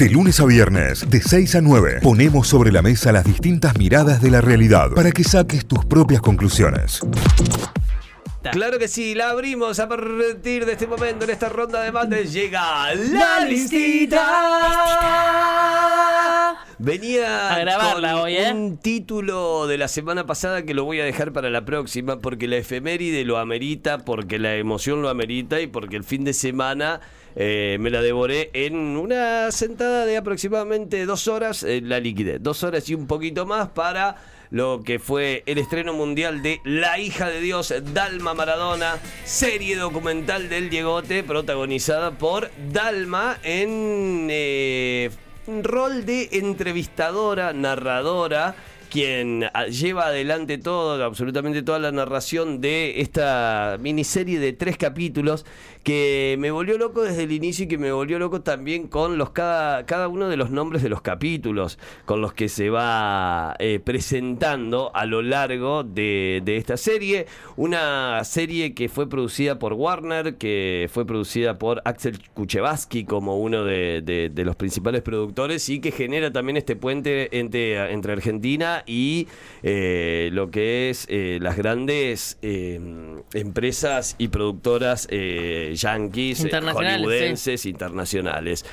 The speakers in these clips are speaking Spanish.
De lunes a viernes, de 6 a 9, ponemos sobre la mesa las distintas miradas de la realidad para que saques tus propias conclusiones. Claro que sí, la abrimos a partir de este momento en esta ronda de mates. Llega la listita. Venía A grabarla con hoy, ¿eh? un título de la semana pasada que lo voy a dejar para la próxima porque la efeméride lo amerita, porque la emoción lo amerita y porque el fin de semana eh, me la devoré en una sentada de aproximadamente dos horas. eh, la liquidé, dos horas y un poquito más para lo que fue el estreno mundial de La hija de Dios, Dalma Maradona, serie documental del Diegote, protagonizada por Dalma en eh, rol de entrevistadora, narradora, quien ah, lleva adelante todo, absolutamente toda la narración de esta miniserie de tres capítulos que me volvió loco desde el inicio y que me volvió loco también con los cada, cada uno de los nombres de los capítulos con los que se va eh, presentando a lo largo de, de esta serie. Una serie que fue producida por Warner, que fue producida por Axel Kuchevaski como uno de, de- de los principales productores y que genera también este puente entre, entre Argentina y eh, lo que es eh, las grandes eh, empresas y productoras yankees, eh, Internacionales, hollywoodenses, internacionales.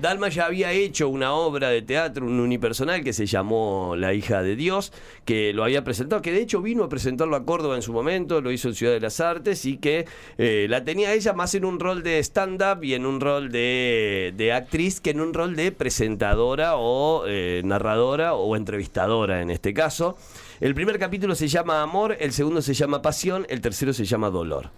Dalma ya había hecho una obra de teatro, un unipersonal que se llamó La hija de Dios, que lo había presentado, que de hecho vino a presentarlo a Córdoba en su momento, lo hizo en Ciudad de las Artes y que la tenía ella más en un rol de stand-up y en un rol de, de actriz que en un rol de presentadora o eh, narradora o entrevistadora en este caso. El primer capítulo se llama Amor, el segundo se llama Pasión, el tercero se llama Dolor.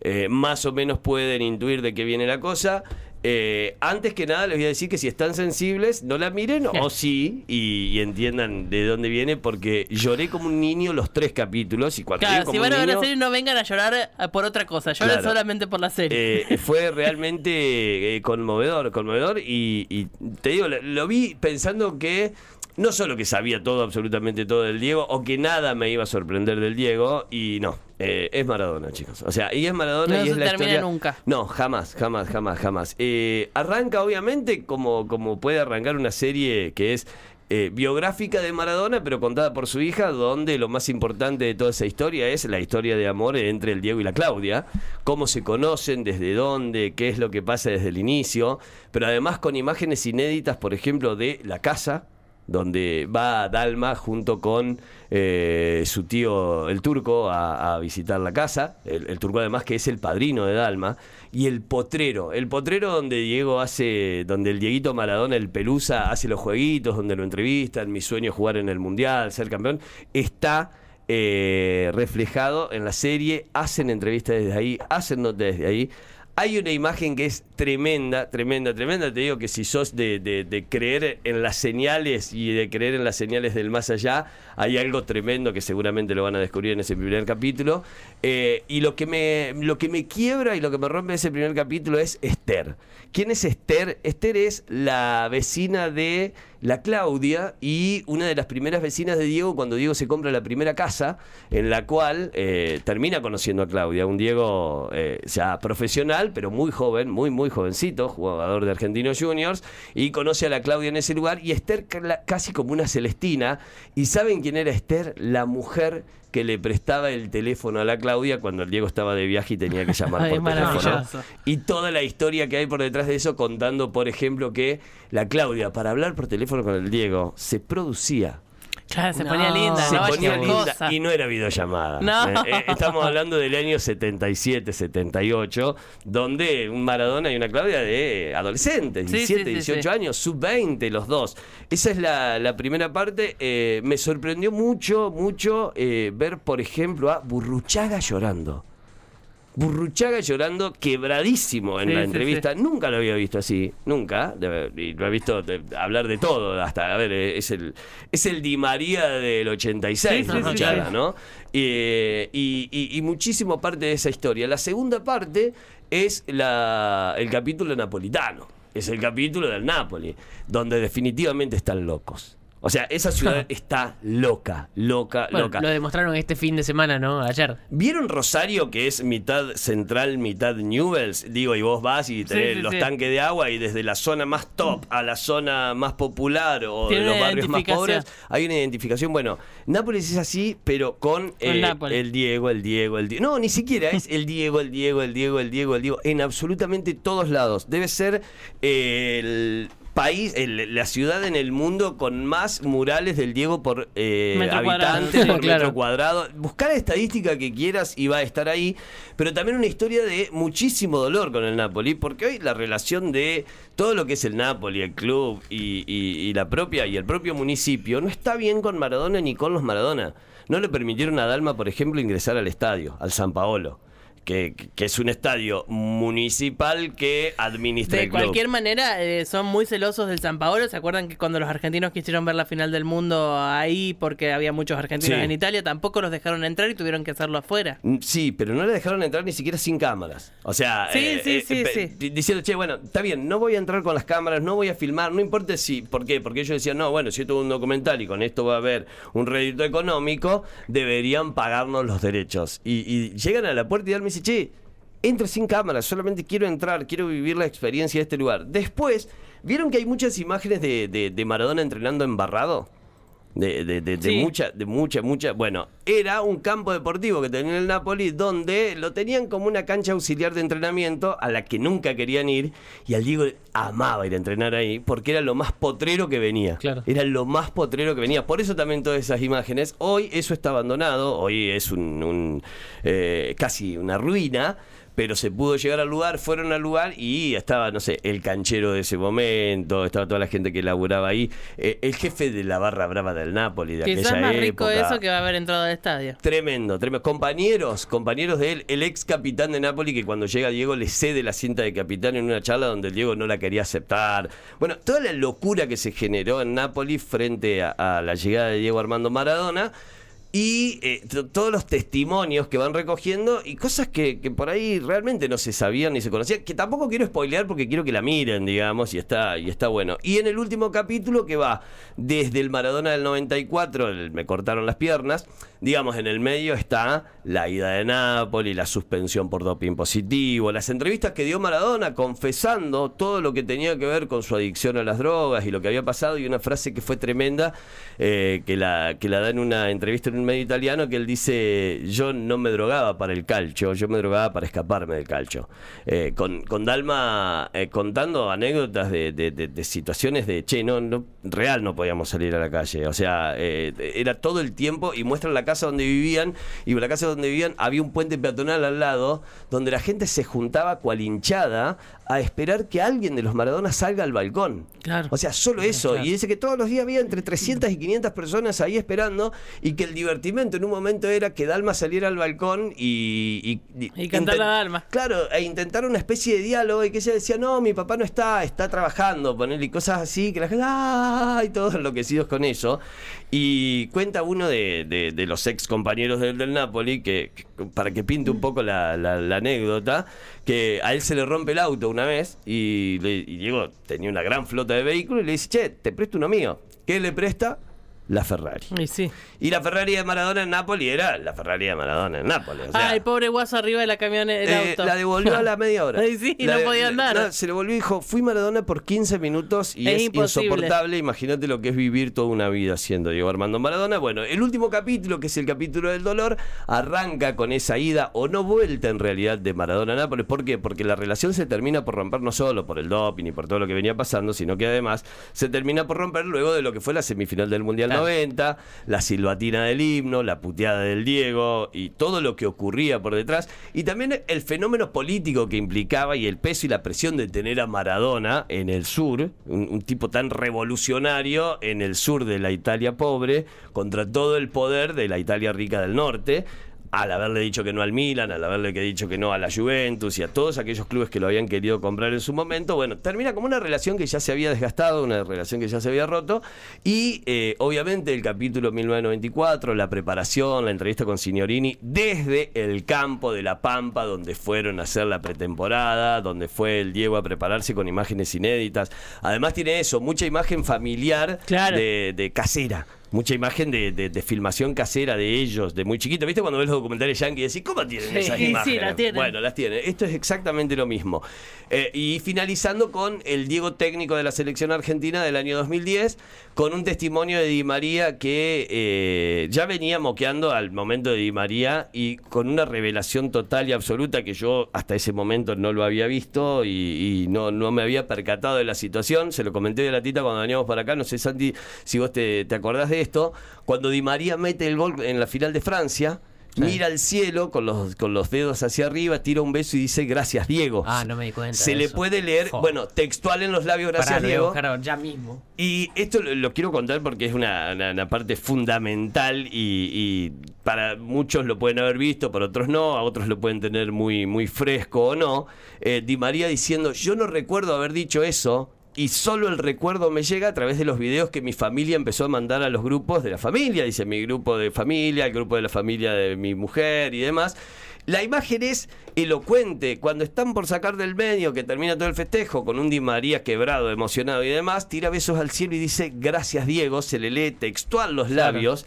Eh, más o menos pueden intuir de qué viene la cosa. Eh, antes que nada les voy a decir que si están sensibles, no la miren o sí y, y entiendan de dónde viene porque lloré como un niño los tres capítulos y cuando Claro, como si van a ver la serie no vengan a llorar eh, por otra cosa, Claro. solamente por la serie. eh, fue realmente conmovedor, conmovedor y, y te digo, lo, lo vi pensando que no solo que sabía todo, absolutamente todo del Diego, o que nada me iba a sorprender del Diego, y no, eh, es Maradona, chicos. O sea, y es Maradona No y es se la termina historia... nunca. No, jamás, jamás, jamás, jamás. Eh, arranca, obviamente, como, como puede arrancar una serie que es eh, biográfica de Maradona, pero contada por su hija, donde lo más importante de toda esa historia es la historia de amor entre el Diego y la Claudia, cómo se conocen, desde dónde, qué es lo que pasa desde el inicio, pero además con imágenes inéditas, por ejemplo, de la casa, donde va Dalma junto con eh, su tío el turco a, visitar la casa, el, el turco además que es el padrino de Dalma, y el potrero, el potrero donde Diego hace, donde el Dieguito Maradona, el Pelusa, hace los jueguitos, donde lo entrevistan, mi sueño es jugar en el Mundial, ser campeón, está eh, reflejado en la serie, hacen entrevistas desde ahí, hacen notas desde ahí. Hay una imagen que es tremenda, tremenda, tremenda. Te digo que si sos de, creer en las señales y de creer en las señales del más allá, hay algo tremendo que seguramente lo van a descubrir en ese primer capítulo. Eh, y lo que, me, lo que me quiebra y lo que me rompe ese primer capítulo es Esther. ¿Quién es Esther? Esther es la vecina de la Claudia y una de las primeras vecinas de Diego cuando Diego se compra la primera casa, en la cual eh, termina conociendo a Claudia, un Diego eh, ya profesional, pero muy joven, muy, muy jovencito, jugador de Argentinos Juniors, y conoce a la Claudia en ese lugar, y Esther casi como una Celestina, y ¿saben quién era Esther? La mujer que le prestaba el teléfono a la Claudia cuando el Diego estaba de viaje y tenía que llamar Ay, por teléfono. Y toda la historia que hay por detrás de eso, contando, por ejemplo, que la Claudia, para hablar por teléfono con el Diego, se producía. Claro, se No. ponía linda, Se no ponía linda cosa. y no era videollamada. No. Eh, eh, estamos hablando del año 77, 78, donde un Maradona y una Claudia de adolescentes, Sí, 17, sí, sí, 18 sí. años, sub-20 los dos. Esa es la, la primera parte. Eh, me sorprendió mucho, mucho eh, ver, por ejemplo, a Burruchaga llorando. Burruchaga llorando quebradísimo en Sí, la sí, entrevista. Nunca lo había visto así, nunca. Y lo he visto de- hablar de todo, hasta, a ver, eh, es el, es el Di María del 86, Sí, sí, Burruchaga, sí, sí. ¿no? Eh, y, y- y muchísimo parte de esa historia. La segunda parte es la, el capítulo napolitano. Es el capítulo del Napoli, donde definitivamente están locos. O sea, esa ciudad está loca, loca, Bueno, loca. lo demostraron este fin de semana, ¿no? Ayer. ¿Vieron Rosario, que es mitad central, mitad Newells? Digo, y vos vas y tenés Sí, sí, los sí. tanques de agua y desde la zona más top a la zona más popular o de los barrios más pobres, hay una identificación. Bueno, Nápoles es así, pero con eh, el Diego, el Diego, el Diego. No, ni siquiera es el Diego, el Diego, el Diego, el Diego, el Diego. En absolutamente todos lados. Debe ser eh, el país, el- la ciudad en el mundo con más murales del Diego por eh, Metro habitante, por claro. metro cuadrado. Buscar la estadística que quieras y va a estar ahí, pero también una historia de muchísimo dolor con el Napoli, porque hoy la relación de todo lo que es el Napoli, el club y, y- y la propia y el propio municipio no está bien con Maradona ni con los Maradona. No le permitieron a Dalma, por ejemplo, ingresar al estadio, al San Paolo. Que, que es un estadio municipal que administra De el club. cualquier manera, eh, son muy celosos del San Paolo. ¿Se acuerdan que cuando los argentinos quisieron ver la final del mundo ahí porque había muchos argentinos Sí. en Italia, tampoco los dejaron entrar y tuvieron que hacerlo afuera? Mm, Sí, pero no le dejaron entrar ni siquiera sin cámaras. O sea, Sí, sí, sí, pe- sí. di- diciendo, che, bueno, está bien, no voy a entrar con las cámaras, no voy a filmar, no importa si, ¿por qué? Porque ellos decían, no, bueno, si esto es un documental y con esto va a haber un rédito económico, deberían pagarnos los derechos. Y, y llegan a la puerta y me che, entro sin cámaras, solamente quiero entrar, quiero vivir la experiencia de este lugar. Después, ¿vieron que hay muchas imágenes de, de- de Maradona entrenando embarrado? De, de, de, de mucha, de mucha, mucha. Bueno, era un campo deportivo que tenía el Napoli donde lo tenían como una cancha auxiliar de entrenamiento a la que nunca querían ir. Y al Diego amaba ir a entrenar ahí porque era lo más potrero que venía. Claro. Era lo más potrero que venía. Por eso también todas esas imágenes. Hoy eso está abandonado. Hoy es un, un, eh, casi una ruina. Pero se pudo llegar al lugar, fueron al lugar y estaba, no sé, el canchero de ese momento, estaba toda la gente que laburaba ahí, eh, el jefe de la barra brava del Napoli de Quizás aquella más rico época. eso que va a haber entrado al estadio. Tremendo, tremendo. Compañeros, compañeros de él, el ex capitán de Napoli que cuando llega Diego le cede la cinta de capitán en una charla donde Diego no la quería aceptar. Bueno, toda la locura que se generó en Napoli frente a, a la llegada de Diego Armando Maradona. Y eh, todos los testimonios que van recogiendo y cosas que, que por ahí realmente no se sabían ni se conocían, que tampoco quiero spoilear porque quiero que la miren, digamos, y está, y está bueno. Y en el último capítulo que va desde el Maradona del 94, el me cortaron las piernas, digamos, en el medio está la ida de Nápoli, la suspensión por doping positivo, las entrevistas que dio Maradona confesando todo lo que tenía que ver con su adicción a las drogas y lo que había pasado, y una frase que fue tremenda, eh, que, la, que la da en una entrevista en un medio italiano, que él dice, yo no me drogaba para el calcio, yo me drogaba para escaparme del calcio. Eh, con, con Dalma eh, contando anécdotas de, de- situaciones de, che, no, no, real no podíamos salir a la calle, o sea, eh, era todo el tiempo y muestran la casa donde vivían, y la casa donde vivían había un puente peatonal al lado, donde la gente se juntaba cual hinchada a esperar que alguien de los Maradona salga al balcón. Claro. O sea, solo eso. Claro. Y dice que todos los días había entre 300 y 500 personas ahí esperando y que el divertimento en un momento era que Dalma saliera al balcón y... Y cantar la Dalma. Claro, e intentar una especie de diálogo y que ella decía, no, mi papá no está, está trabajando, ponerle cosas así, que la gente, ¡ay! Todos enloquecidos con eso. Y cuenta uno de, de- de los ex compañeros del, del Napoli, que, que- para que pinte un poco la, la- la anécdota, que a él se le rompe el auto una vez y, le, y Diego tenía una gran flota de vehículos y le dice, che, te presto uno mío. ¿Qué le presta? La Ferrari. Y sí. Y la Ferrari de Maradona en Nápoli era la Ferrari de Maradona en Nápoles. o sea, ah, el pobre guaso arriba de la camioneta. eh, auto. la devolvió a la media hora. Ay, sí, La no podía andar. no, se le volvió y dijo, fui Maradona por 15 minutos y Es insoportable. Imagínate lo que es vivir toda una vida siendo Diego Armando Maradona. Bueno, el último capítulo, que es el capítulo del dolor, arranca con esa ida o no vuelta en realidad de Maradona a Nápoles. ¿Por qué? Porque la relación se termina por romper no solo por el doping y por todo lo que venía pasando, sino que además se termina por romper luego de lo que fue la semifinal del Mundial Claro. 90, la silbatina del himno, la puteada del Diego y todo lo que ocurría por detrás. Y también el fenómeno político que implicaba y el peso y la presión de tener a Maradona en el sur, un tipo tan revolucionario en el sur de la Italia pobre, contra todo el poder de la Italia rica del norte al haberle dicho que no al Milan, al haberle dicho que no a la Juventus y a todos aquellos clubes que lo habían querido comprar en su momento, bueno, termina como una relación que ya se había desgastado, una relación que ya se había roto y eh, obviamente el capítulo 1994, la preparación, la entrevista con Signorini desde el campo de La Pampa donde fueron a hacer la pretemporada, donde fue el Diego a prepararse con imágenes inéditas. Además tiene eso, mucha imagen familiar de, de casera mucha imagen de, de, filmación casera de ellos, de muy chiquito. ¿Viste cuando ves los documentales yankee y decís, ¿cómo tienen esas imágenes? Sí, la tienen. Bueno, las tienen. Esto es exactamente lo mismo. Eh, y finalizando con el Diego técnico de la selección argentina del año 2010, con un testimonio de Di María que eh, ya venía moqueando al momento de Di María y con una revelación total y absoluta que yo hasta ese momento no lo había visto y, no, no me había percatado de la situación. Se lo comenté de la tita cuando veníamos para acá. No sé, Santi, si vos te, te acordás de esto, cuando Di María mete el gol en la final de Francia. Mira al cielo con los, con los dedos hacia arriba, tira un beso y dice gracias Diego. Ah, no me di cuenta. Se le puede leer, bueno, textual en los labios, gracias Diego. ya mismo. Y esto lo, quiero contar porque es una, parte fundamental y, para muchos lo pueden haber visto, para otros no, a otros lo pueden tener muy, muy fresco o no. Eh, Di María diciendo, yo no recuerdo haber dicho eso, y solo el recuerdo me llega a través de los videos que mi familia empezó a mandar a los grupos de la familia, dice mi grupo de familia, el grupo de la familia de mi mujer y demás. La imagen es elocuente. Cuando están por sacar del medio, que termina todo el festejo, con un Di María quebrado, emocionado y demás, tira besos al cielo y dice, gracias Diego, se le lee textual los labios.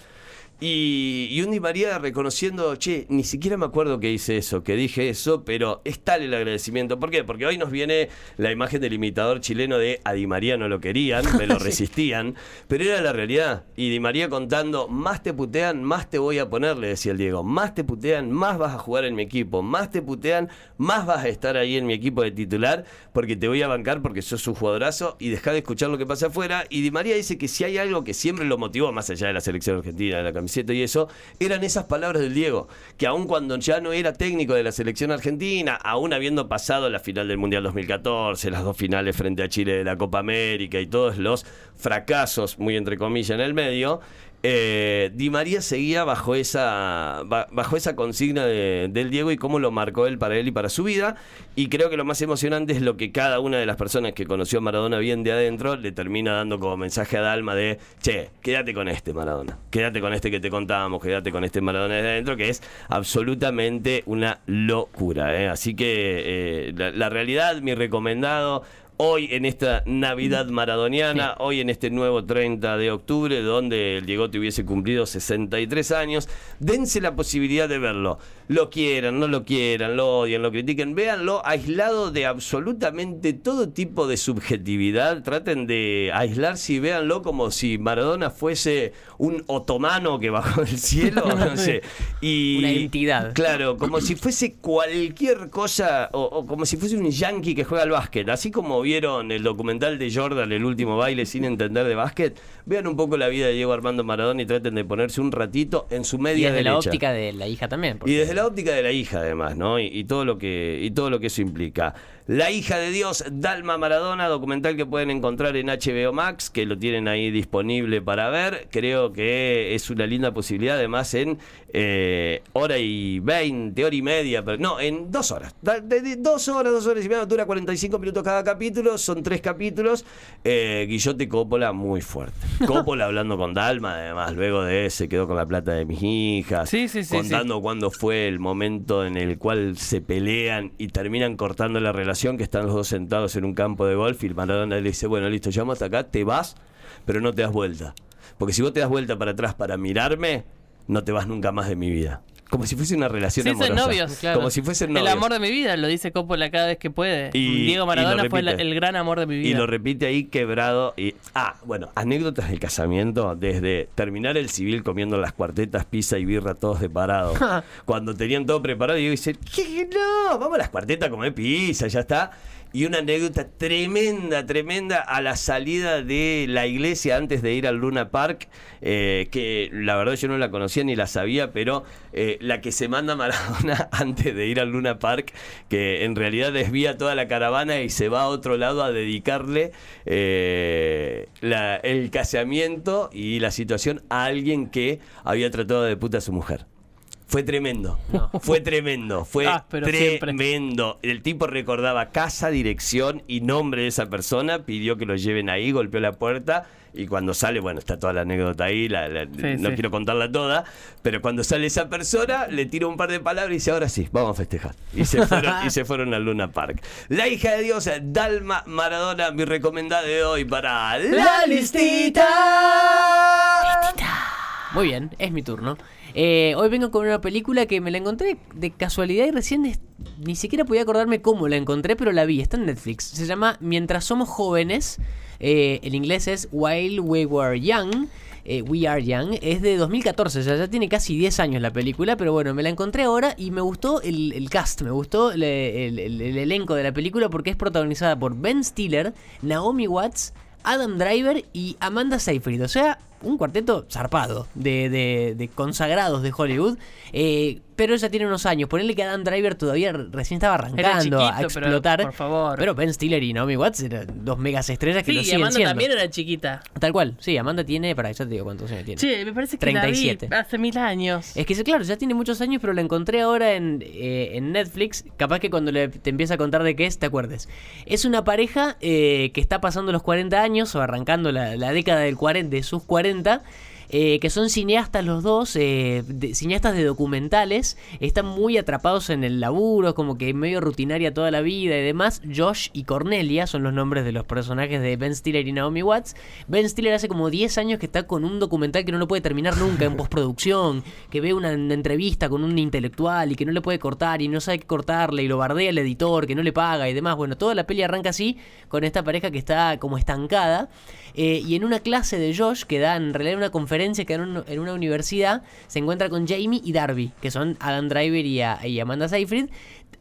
Y, y, un Di María reconociendo, che, ni siquiera me acuerdo que hice eso, que dije eso, pero es tal el agradecimiento. ¿Por qué? Porque hoy nos viene la imagen del imitador chileno de a Di María no lo querían, me lo resistían, pero era la realidad. Y Di María contando, más te putean, más te voy a poner, le decía el Diego, más te putean, más vas a jugar en mi equipo, más te putean, más vas a estar ahí en mi equipo de titular, porque te voy a bancar porque sos un jugadorazo y deja de escuchar lo que pasa afuera. Y Di María dice que si hay algo que siempre lo motivó, más allá de la selección argentina, de la y eso, eran esas palabras del Diego, que aun cuando ya no era técnico de la selección argentina, aún habiendo pasado la final del Mundial 2014, las dos finales frente a Chile de la Copa América y todos los fracasos, muy entre comillas, en el medio, eh, Di María seguía bajo esa, bajo esa consigna del Diego y cómo lo marcó él para él y para su vida. Y creo que lo más emocionante es lo que cada una de las personas que conoció a Maradona bien de adentro le termina dando como mensaje a Dalma de, che, quédate con este Maradona, quédate con este que te contábamos, quédate con este Maradona de adentro, que es absolutamente una locura. ¿eh? Así que eh, la realidad, mi recomendado, hoy en esta Navidad maradoniana, hoy en este nuevo 30 de octubre, donde el Diego te hubiese cumplido 63 años, dense la posibilidad de verlo. Lo quieran, no lo quieran, lo odien, lo critiquen, véanlo aislado de absolutamente todo tipo de subjetividad. Traten de aislarse y véanlo como si Maradona fuese un otomano que bajó del cielo, no sé. Y, Una entidad. Claro, como si fuese cualquier cosa, o, o como si fuese un yankee que juega al básquet, así como vieron el documental de Jordan, el último baile sin entender de básquet, vean un poco la vida de Diego Armando Maradona y traten de ponerse un ratito en su media y desde la óptica de la hija también. Y desde la óptica de la hija además, ¿no? Y, todo lo que y todo lo que eso implica. La hija de Dios, Dalma Maradona, documental que pueden encontrar en HBO Max, que lo tienen ahí disponible para ver. Creo que es una linda posibilidad, además en eh, hora y veinte, hora y media, pero no, en dos horas. De, dos horas, dos horas y media, dura 45 minutos cada capítulo, son tres capítulos. Eh, Guillote Coppola muy fuerte. Coppola hablando con Dalma, además, luego de se quedó con la plata de mis hijas, sí, sí, sí, contando cuándo fue el momento en el cual se pelean y terminan cortando la relación que están los dos sentados en un campo de golf y Maradona le dice, bueno, listo, llamo hasta acá, te vas, pero no te das vuelta. Porque si vos te das vuelta para atrás para mirarme, no te vas nunca más de mi vida. Como si fuese una relación sí, amorosa. novios, claro. Como si fuesen novios. El amor de mi vida, lo dice Coppola cada vez que puede. Y, Diego Maradona fue el, gran amor de mi vida. Y lo repite ahí quebrado. Y, ah, bueno, anécdotas del casamiento, desde terminar el civil comiendo las cuartetas, pizza y birra todos de parado. Cuando tenían todo preparado, y yo dice, ¿qué no? Vamos a las cuartetas a comer pizza, ya está y una anécdota tremenda, tremenda a la salida de la iglesia antes de ir al Luna Park, eh, que la verdad yo no la conocía ni la sabía, pero eh, la que se manda Maradona antes de ir al Luna Park, que en realidad desvía toda la caravana y se va a otro lado a dedicarle eh, el casamiento y la situación a alguien que había tratado de puta a su mujer. Fue tremendo. Fue tremendo. Fue Ah, siempre. tremendo. El tipo recordaba casa, dirección y nombre de esa persona. Pidió que lo lleven ahí, golpeó la puerta. Y cuando sale, bueno, está toda la anécdota ahí, la- la- no sí. quiero contarla toda, pero cuando sale esa persona, le tira un par de palabras y dice, ahora sí, vamos a festejar. Y se fueron, y se fueron al Luna Park. La hija de Dios, Dalma Maradona, mi recomendada de hoy para la listita. Muy bien, es mi turno. Eh, hoy vengo con una película que me la encontré de casualidad y recién ni siquiera podía acordarme cómo la encontré, pero la vi, está en Netflix. Se llama Mientras somos jóvenes. Eh, el inglés es While We Were Young. eh, We Are Young. Es de 2014, o sea, ya tiene casi 10 años la película, pero bueno, me la encontré ahora y me gustó el, el cast, me gustó el, el- el elenco de la película porque es protagonizada por Ben Stiller, Naomi Watts, Adam Driver y Amanda Seyfried. O sea, un cuarteto zarpado de, de- de consagrados de Hollywood. Eh, pero ya tiene unos años. Ponerle que Adam Driver todavía re- recién estaba arrancando a pero, explotar. por favor. Pero Ben Stiller y Naomi Watts eran dos megas estrellas que Sí, lo y siguen Amanda siendo. también era chiquita. Tal cual. Sí, Amanda tiene, para ya te digo cuántos años tiene. Sí, me parece que 37. la vi hace mil años. Es que claro, ya tiene muchos años, pero la encontré ahora en, eh, en Netflix. Capaz que cuando le- te empieza a contar de qué es, te acuerdes. Es una pareja eh, que está pasando los 40 años o arrancando la, la década del 40, de sus 40. 40 eh, que son cineastas los dos, eh, de- cineastas de documentales, están muy atrapados en el laburo, como que medio rutinaria toda la vida y demás. Josh y Cornelia son los nombres de los personajes de Ben Stiller y Naomi Watts. Ben Stiller hace como 10 años que está con un documental que no lo puede terminar nunca en postproducción, que ve una, una entrevista con un intelectual y que no le puede cortar y no sabe qué cortarle y lo bardea el editor, que no le paga y demás. Bueno, toda la peli arranca así con esta pareja que está como estancada. Eh, y en una clase de Josh, que da en realidad una conferencia que en, un- en una universidad, se encuentra con Jamie y Darby, que son Adam Driver y, y Amanda Seyfried.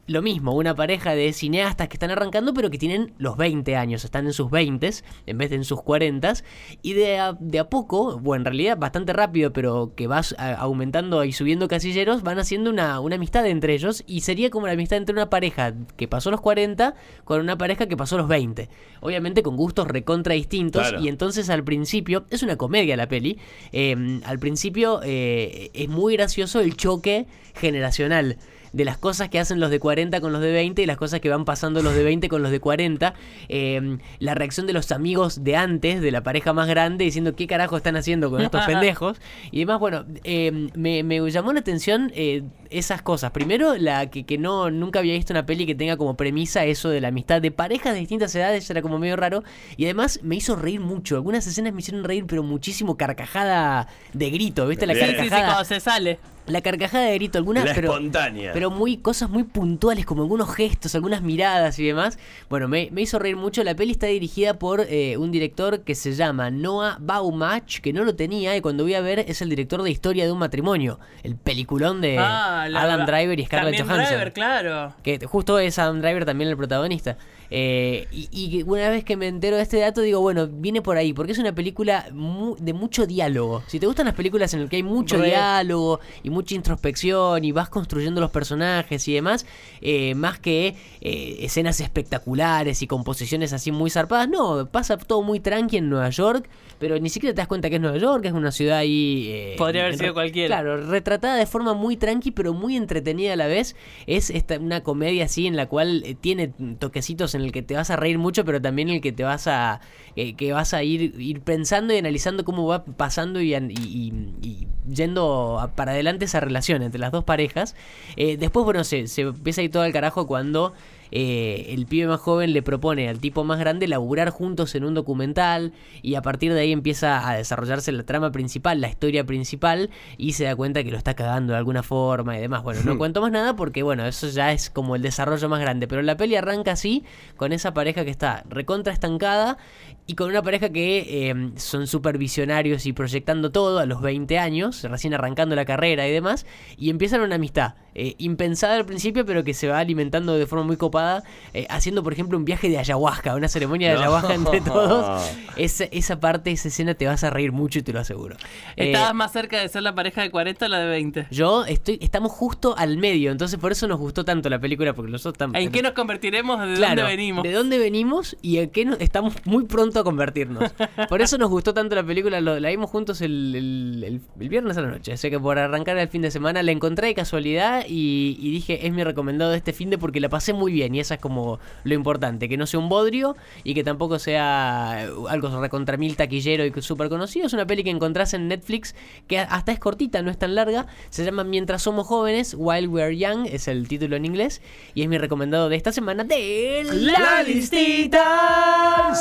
Lo mismo, una pareja de cineastas que están arrancando, pero que tienen los 20 años, están en sus 20 en vez de en sus 40 y de a, de a poco, bueno, en realidad bastante rápido, pero que va a- aumentando y subiendo casilleros, van haciendo una, una amistad entre ellos y sería como la amistad entre una pareja que pasó los 40 con una pareja que pasó los 20. Obviamente con gustos recontra distintos Claro. y entonces al principio, es una comedia la peli, eh, al principio eh, es muy gracioso el choque generacional de las cosas que hacen los de 40 con los de 20 y las cosas que van pasando los de 20 con los de 40. Eh, la reacción de los amigos de antes, de la pareja más grande, diciendo qué carajo están haciendo con estos pendejos. Y demás, bueno, eh, me, me llamó la atención eh, esas cosas. Primero, la que, que no nunca había visto una peli que tenga como premisa eso de la amistad de parejas de distintas edades, era como medio raro. Y además me hizo reír mucho. Algunas escenas me hicieron reír, pero muchísimo carcajada de grito, ¿viste? La. Sí, sí, sí, carcajada. cuando se sale. La carcajada de grito, algunas, La pero, espontánea. pero muy cosas muy puntuales, como algunos gestos, algunas miradas y demás. Bueno, me, me hizo reír mucho. La peli está dirigida por eh, un director que se llama Noah Baumach, que no lo tenía y cuando voy a ver es el director de Historia de un matrimonio, el peliculón de Ah, la- Adam Driver y Scarlett también Johansson. Driver, claro. Que justo es Adam Driver también el protagonista. Eh, y, y una vez que me entero de este dato, digo, bueno, viene por ahí, porque es una película mu- de mucho diálogo. Si te gustan las películas en las que hay mucho Re. diálogo y mucha introspección y vas construyendo los personajes y demás, eh, más que eh, escenas espectaculares y composiciones así muy zarpadas, no, pasa todo muy tranqui en Nueva York, pero ni siquiera te das cuenta que es Nueva York, que es una ciudad ahí... eh, Podría haber sido cualquiera. Claro, retratada de forma muy tranqui, pero muy entretenida a la vez. Es esta, una comedia así en la cual eh, tiene toquecitos en el que te vas a reír mucho, pero también en el que te vas a eh, que vas a ir, ir pensando y analizando cómo va pasando y, y- y- y yendo a- para adelante esa relación entre las dos parejas. Después, bueno, se, se empieza a ir todo al carajo cuando eh, el pibe más joven le propone al tipo más grande laburar juntos en un documental y a partir de ahí empieza a desarrollarse la trama principal, la historia principal y se da cuenta que lo está cagando de alguna forma y demás. Bueno, no cuento más nada porque bueno, eso ya es como el desarrollo más grande, pero la peli arranca así con esa pareja que está recontra estancada y con una pareja que eh, son súper visionarios y proyectando todo a los 20 años, recién arrancando la carrera y demás, y empiezan una amistad. Eh, impensada al principio, pero que se va alimentando de forma muy copada, eh, haciendo, por ejemplo, un viaje de ayahuasca, una ceremonia de No. ayahuasca entre todos. Esa, esa parte, esa escena te vas a reír mucho y te lo aseguro. Eh, Estabas más cerca de ser la pareja de 40 o la de 20. yo estoy, estamos justo al medio, entonces por eso nos gustó tanto la película, porque nosotros estamos... ¿En qué nos convertiremos? ¿De Claro, dónde venimos? ¿De dónde venimos y en qué nos- estamos muy pronto a convertirnos? Por eso nos gustó tanto la película, lo- la vimos juntos el, el- el- el viernes a la noche. Así que por arrancar el fin de semana la encontré de casualidad y, y dije, es mi recomendado de este fin de porque la pasé muy bien y esa es como lo importante, que no sea un bodrio y que tampoco sea eh, algo recontra mil taquillero y súper conocido. Es una peli que encontrás en Netflix que hasta es cortita, no es tan larga. Se llama Mientras somos jóvenes, While We're Young, es el título en inglés y es mi recomendado de esta semana de La Listita.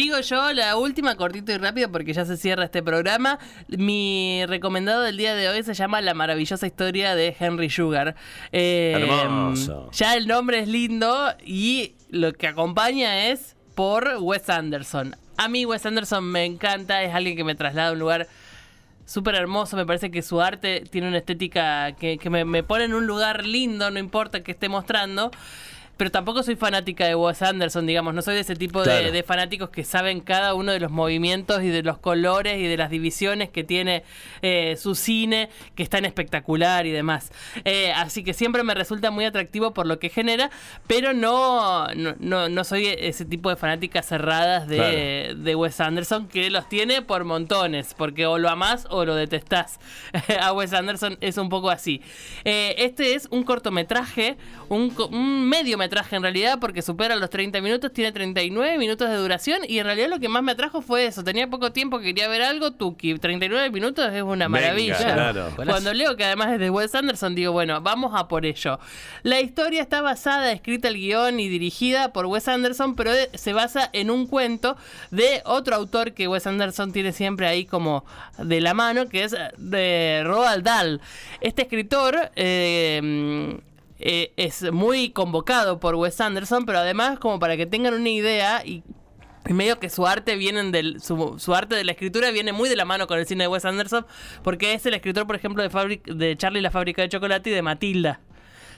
Sigo yo, la última, cortito y rápido, porque ya se cierra este programa. Mi recomendado del día de hoy se llama La maravillosa historia de Henry Sugar. Eh, Hermoso. Ya el nombre es lindo y lo que acompaña es por Wes Anderson. A mí Wes Anderson me encanta, es alguien que me traslada a un lugar súper hermoso. Me parece que su arte tiene una estética que, que me, me pone en un lugar lindo, no importa que esté mostrando. Pero tampoco soy fanática de Wes Anderson, digamos. No soy de ese tipo de- Claro. de, fanáticos que saben cada uno de los movimientos y de los colores y de las divisiones que tiene eh, su cine, que es tan espectacular y demás. Eh, así que siempre me resulta muy atractivo por lo que genera, pero no, no, no, no soy ese tipo de fanáticas cerradas de, de Wes Anderson que los tiene por montones, porque o lo amás o lo detestás. A Wes Anderson es un poco así. Eh, este es un cortometraje, un, un mediometraje en realidad, porque supera los 30 minutos, tiene 39 minutos de duración y en realidad lo que más me atrajo fue eso. Tenía poco tiempo, quería ver algo, Tuki. 39 minutos es una Venga, maravilla. claro. Cuando leo que además es de Wes Anderson, digo, bueno, vamos a por ello. La historia está basada, escrita el guion y dirigida por Wes Anderson, pero eh, se basa en un cuento de otro autor que Wes Anderson tiene siempre ahí como de la mano, que es de Roald Dahl. Este escritor eh, eh, es muy convocado por Wes Anderson, pero además como para que tengan una idea y medio que su arte vienen del su, su arte de la escritura viene muy de la mano con el cine de Wes Anderson porque es el escritor por ejemplo de, Fabri- de Charlie la fábrica de chocolate y de Matilda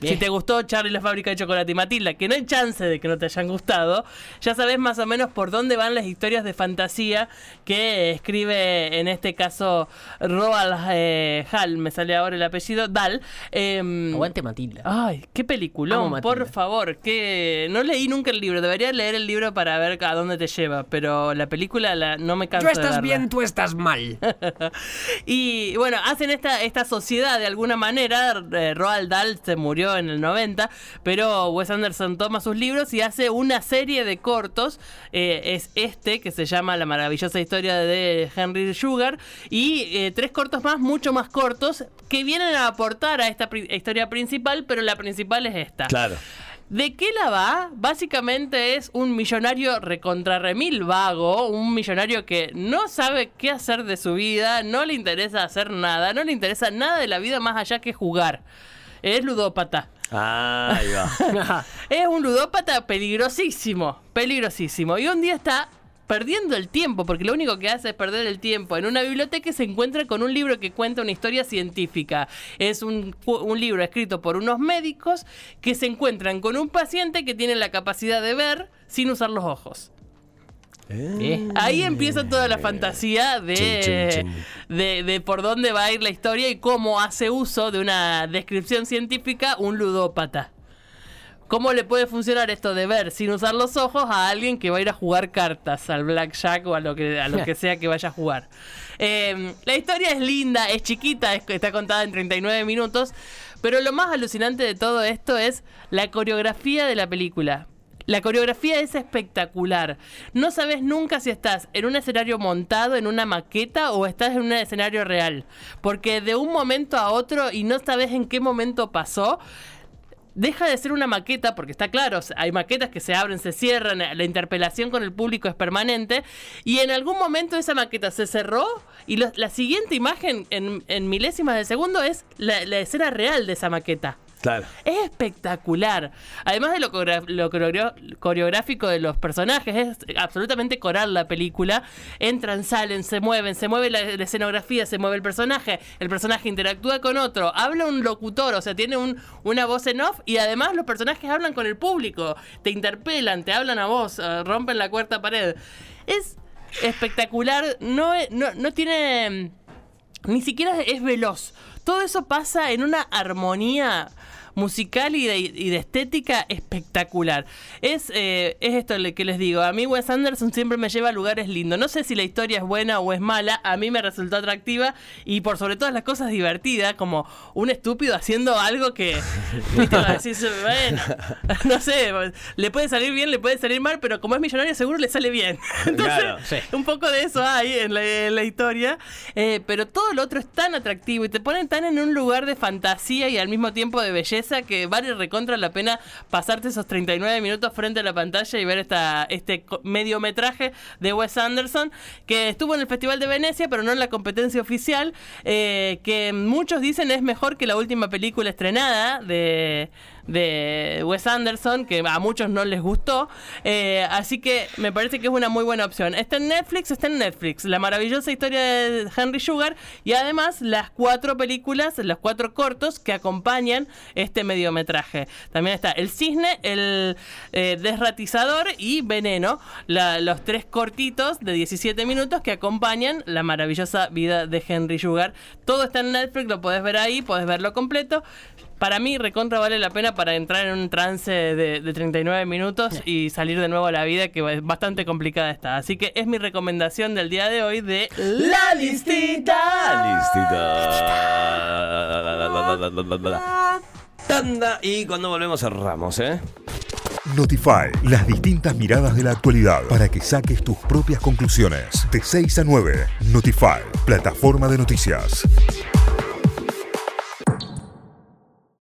Bien. si te gustó Charlie la fábrica de chocolate y Matilda, que no hay chance de que no te hayan gustado, ya sabes más o menos por dónde van las historias de fantasía que escribe en este caso Roald eh, Hall, me sale ahora el apellido, Dahl. Em, Aguante Matilda. Ay, qué peliculón, Matilda. por favor, que no leí nunca el libro, debería leer el libro para ver a dónde te lleva, pero la película la, no me canso Tú de estás bien, tú estás mal. y bueno, hacen esta, esta sociedad de alguna manera. eh, Roald Dahl se murió en el 90, pero Wes Anderson toma sus libros y hace una serie de cortos. eh, es este que se llama La maravillosa historia de Henry Sugar. Y eh, tres cortos más, mucho más cortos, que vienen a aportar a esta pri- historia principal, pero la principal es esta. Claro. ¿De qué la va? Básicamente es un millonario recontra remil vago, un millonario que no sabe qué hacer de su vida, no le interesa hacer nada, no le interesa nada de la vida más allá que jugar. Es ludópata. Ahí va. Es un ludópata peligrosísimo, peligrosísimo. Y un día está perdiendo el tiempo, porque lo único que hace es perder el tiempo. En una biblioteca se encuentra con un libro que cuenta una historia científica. Es un, un libro escrito por unos médicos que se encuentran con un paciente que tiene la capacidad de ver sin usar los ojos. Eh, Ahí empieza toda la fantasía de, de, de por dónde va a ir la historia y cómo hace uso de una descripción científica un ludópata. ¿Cómo le puede funcionar esto de ver sin usar los ojos a alguien que va a ir a jugar cartas, al blackjack o a lo que, a lo que sea que vaya a jugar? Eh, la historia es linda, es chiquita, es- está contada en 39 minutos, pero lo más alucinante de todo esto es la coreografía de la película. La coreografía es espectacular. No sabes nunca si estás en un escenario montado, en una maqueta o estás en un escenario real. Porque de un momento a otro y no sabes en qué momento pasó, deja de ser una maqueta, porque está claro, hay maquetas que se abren, se cierran, la interpelación con el público es permanente, y en algún momento esa maqueta se cerró y la siguiente imagen en, milésimas de segundo es la escena real de esa maqueta. Claro. Es espectacular. Además de lo, lo coreo- coreográfico de los personajes, es absolutamente coral la película. Entran, salen, se mueven, se mueve la, escenografía, se mueve el personaje, el personaje interactúa con otro, habla un locutor, o sea, tiene un- una voz en off y además los personajes hablan con el público, te interpelan, te hablan a vos, eh, rompen la cuarta pared. Es espectacular, no, no, no tiene ni siquiera es veloz. Todo eso pasa en una armonía musical y de, y de estética espectacular. Es, eh, es esto que les digo. A mí Wes Anderson siempre me lleva a lugares lindos. No sé si la historia es buena o es mala. A mí me resultó atractiva y por sobre todas las cosas divertida, como un estúpido haciendo algo que... bueno, no sé, le puede salir bien, le puede salir mal, pero como es millonario seguro le sale bien. Entonces, Claro, sí. un poco de eso hay en la, en la historia, eh, pero todo lo otro es tan atractivo y te ponen tan en un lugar de fantasía y al mismo tiempo de belleza que vale recontra la pena pasarte esos 39 minutos frente a la pantalla y ver esta, este mediometraje de Wes Anderson que estuvo en el Festival de Venecia pero no en la competencia oficial, eh, que muchos dicen es mejor que la última película estrenada de de Wes Anderson, que a muchos no les gustó. Eh, así que me parece que es una muy buena opción. Está en Netflix, está en Netflix. La maravillosa historia de Henry Sugar y además las cuatro películas, los cuatro cortos que acompañan este mediometraje. También está El Cisne, El eh, Desratizador y Veneno, los tres cortitos de 17 minutos que acompañan la maravillosa vida de Henry Sugar. Todo está en Netflix, lo podés ver ahí, podés verlo completo. Para mí, recontra vale la pena para entrar en un trance de, de 39 minutos y salir de nuevo a la vida, que es bastante complicada está. Así que es mi recomendación del día de hoy de La Listita. Listita. Tanda. Y cuando volvemos cerramos, ¿eh? Notify, las distintas miradas de la actualidad para que saques tus propias conclusiones. De 6 a 9, Notify, plataforma de noticias.